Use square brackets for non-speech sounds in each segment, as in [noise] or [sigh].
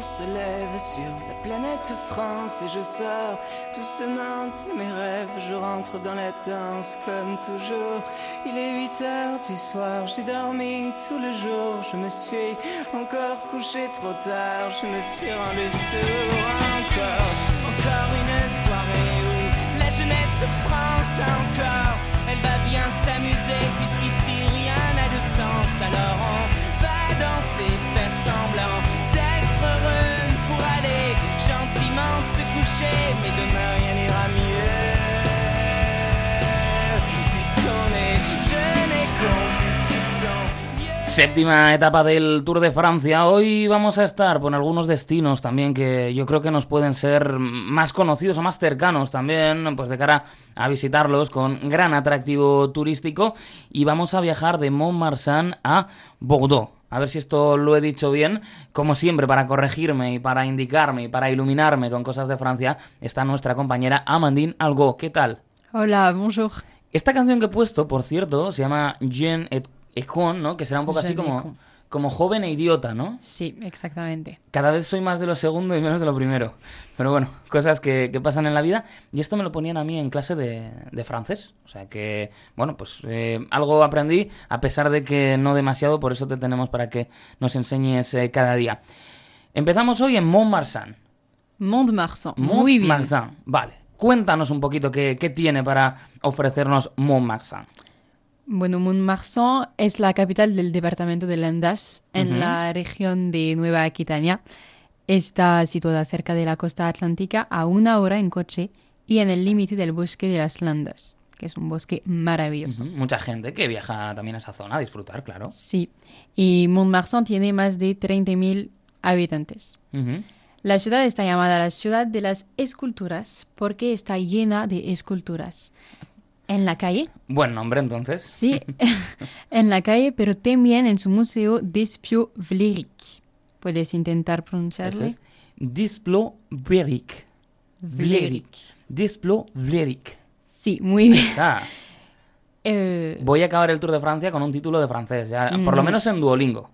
se lève sur la planète France et je sors doucement de mes rêves. Je rentre dans la danse comme toujours. Il est 8 heures du soir, j'ai dormi tout le jour. Je me suis encore couché trop tard, je me suis rendu sourd encore. Encore une soirée où la jeunesse France encore. Elle va bien s'amuser puisqu'ici rien n'a de sens. Alors on Séptima etapa del Tour de Francia. Hoy vamos a estar por algunos destinos también que yo creo que nos pueden ser más conocidos o más cercanos también, pues de cara a visitarlos con gran atractivo turístico. Y vamos a viajar de Montmarsan a Bordeaux. A ver si esto lo he dicho bien. Como siempre, para corregirme y para indicarme y para iluminarme con cosas de Francia, está nuestra compañera Amandine Algo. ¿Qué tal? Hola, bonjour. Esta canción que he puesto, por cierto, se llama Jean et, et con, ¿no? Que será un poco así Jean como. Como joven e idiota, ¿no? Sí, exactamente. Cada vez soy más de lo segundo y menos de lo primero. Pero bueno, [laughs] cosas que, que pasan en la vida. Y esto me lo ponían a mí en clase de, de francés. O sea que, bueno, pues eh, algo aprendí, a pesar de que no demasiado, por eso te tenemos para que nos enseñes eh, cada día. Empezamos hoy en Montmarsan. Mont-de-Marsan. Muy bien. Montmarsan, vale. Cuéntanos un poquito qué, qué tiene para ofrecernos Montmarsan. Bueno, Mont-de-Marsan es la capital del departamento de Landas, en Ujú. la región de Nueva Aquitania. Está situada cerca de la costa atlántica a una hora en coche y en el límite del bosque de las Landas, que es un bosque maravilloso. Ujú, Mucha gente que viaja también a esa zona a disfrutar, claro. Sí, y Mont-de-Marsan tiene más de 30.000 habitantes. Ujú. La ciudad está llamada la ciudad de las esculturas porque está llena de esculturas. En la calle, Buen nombre, entonces. sí, [laughs] [laughs] en la calle, pero también en su museo d'Espiau Vlerick. Puedes intentar pronunciarle. es. Displo Vlerick. Vlerick. Displo Vlerick. Sí, muy bien. [laughs] Eh, Voy a acabar el Tour de Francia con un título de francés, ya, por lo Mm. menos en Duolingo.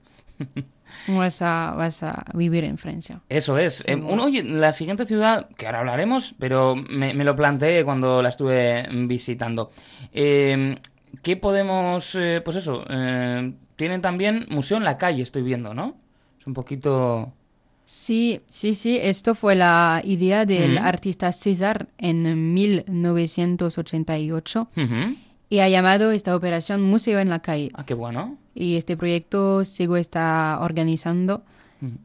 Vas, a, vas a vivir en Francia. Eso es. Eh, Seguro. un- oye, la siguiente ciudad, que ahora hablaremos, pero me, me lo planteé cuando la estuve visitando. Eh, ¿Qué podemos...? eh, pues eso, eh, tienen también museo en la calle, estoy viendo, ¿no? Es un poquito... Sí, sí, sí, esto fue la idea del artista César en 1988 Ujú. y ha llamado esta operación Museo en la calle. Ah, qué bueno. Y este proyecto Sigo está organizando,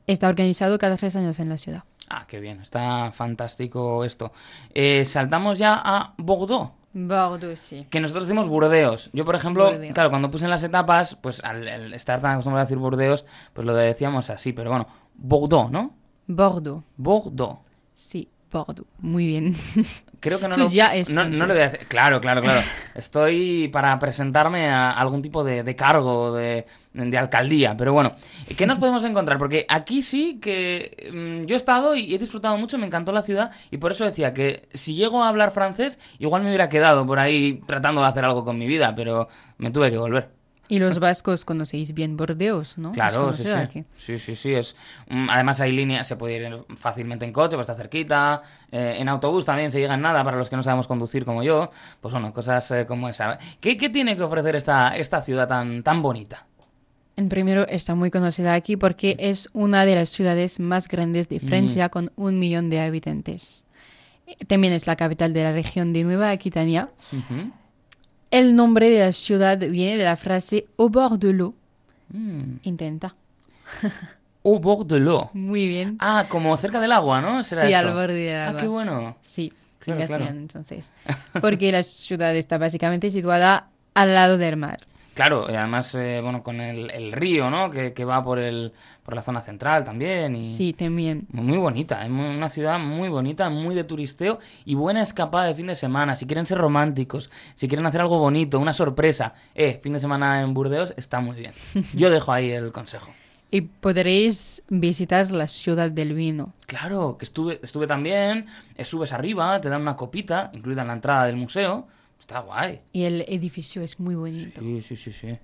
está organizado cada tres años en la ciudad. Ah, qué bien, está fantástico esto. Eh, saltamos ya a Bordeaux. Bordeaux, sí. Que nosotros decimos Burdeos. Yo, por ejemplo, Burdeos. claro, cuando puse en las etapas, pues al, al estar tan acostumbrado a decir Burdeos, pues lo decíamos así, pero bueno, Bordeaux, ¿no? Bordeaux, Bordeaux. sí, Bordeaux. Muy bien. [laughs] Creo que no lo, ya es no, no francés. le voy a decir. Claro, claro, claro. [laughs] Estoy para presentarme a algún tipo de, de cargo, de, de alcaldía. Pero bueno, ¿qué nos podemos encontrar? Porque aquí sí que mm, yo he estado y he disfrutado mucho, me encantó la ciudad y por eso decía que si llego a hablar francés, igual me hubiera quedado por ahí tratando de hacer algo con mi vida, pero me tuve que volver. Y los vascos conocéis bien Bordeaux, ¿no? Claro, sí, sí. aquí. Sí, sí, sí. Es, mm, además hay líneas, se puede ir fácilmente en coche, pues está cerquita. eh, en autobús también se llega en nada para los que no sabemos conducir como yo. Pues bueno, cosas eh, como esa. ¿Qué, qué tiene que ofrecer esta, esta ciudad tan, tan bonita? En primero, está muy conocida aquí porque es una de las ciudades más grandes de Francia con un millón de habitantes. También es la capital de la región de Nueva Aquitania. Ujú. El nombre de la ciudad viene de la frase au bord de l'eau. Mm. Intenta. Au bord de l'eau. Muy bien. Ah, como cerca del agua, ¿no? ¿Será Sí, esto? al borde del Ah, agua. qué bueno. Sí, Claro, en claro. entonces. Porque la ciudad está básicamente situada al lado del mar. Claro, y además, eh, bueno, con el, el río, ¿no? Que, que va por, el, por la zona central también. Y... Sí, también. Muy bonita, es muy- una ciudad muy bonita, muy de turisteo y buena escapada de fin de semana. Si quieren ser románticos, si quieren hacer algo bonito, una sorpresa, eh, fin de semana en Burdeos está muy bien. Yo dejo ahí el consejo. [laughs] Y podréis visitar la ciudad del vino. Claro, que estuve, estuve también, eh, subes arriba, te dan una copita, incluida en la entrada del museo. Está guay. Y el edificio es muy bonito. Sí, sí, sí, sí.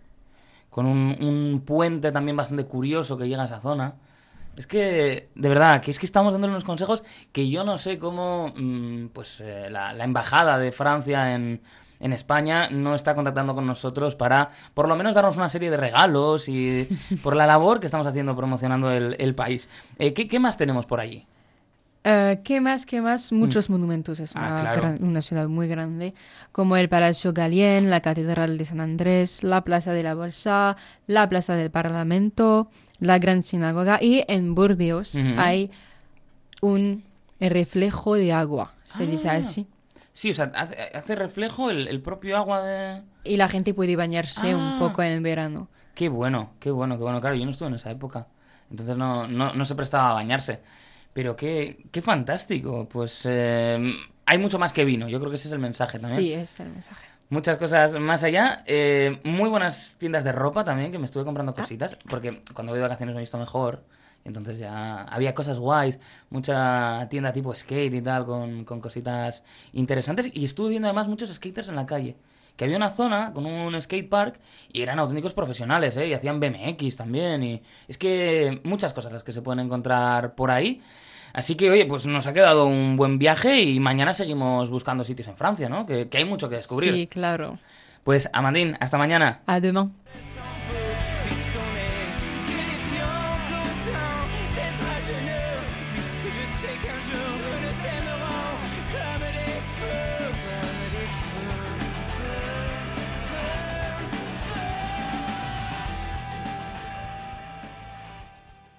Con un, un puente también bastante curioso que llega a esa zona. Es que, de verdad, que es que estamos dándole unos consejos que yo no sé cómo, mm, pues, eh, la, la embajada de Francia en, en España no está contactando con nosotros para por lo menos darnos una serie de regalos y [laughs] por la labor que estamos haciendo promocionando el, el país. Eh, ¿qué, ¿Qué más tenemos por allí? Eh, ¿Qué más? ¿Qué más? Muchos monumentos. Es Ah, una, claro. gran- una ciudad muy grande, como el Palacio Galien, la Catedral de San Andrés, la Plaza de la Bolsa, la Plaza del Parlamento, la Gran Sinagoga y en Burdeos hay un reflejo de agua, se dice Ah. así. Sí, o sea, hace, hace reflejo el, el propio agua de... Y la gente puede bañarse Ah. un poco en verano. Qué bueno, qué bueno, qué bueno. Claro, yo no estuve en esa época. Entonces no, no, no se prestaba a bañarse. Pero qué, qué fantástico. Pues eh, hay mucho más que vino. Yo creo que ese es el mensaje también. Sí, es el mensaje. Muchas cosas más allá. Eh, muy buenas tiendas de ropa también, que me estuve comprando Ah. cositas. Porque cuando voy de vacaciones me he visto mejor. Entonces ya había cosas guays. Mucha tienda tipo skate y tal, con, con cositas interesantes. Y estuve viendo además muchos skaters en la calle. Que había una zona con un skate park y eran auténticos profesionales, ¿eh? Y hacían BMX también. Y es que muchas cosas las que se pueden encontrar por ahí. Así que, oye, pues nos ha quedado un buen viaje y mañana seguimos buscando sitios en Francia, ¿no? Que, que hay mucho que descubrir. Sí, claro. Pues, Amandín, hasta mañana. A demain.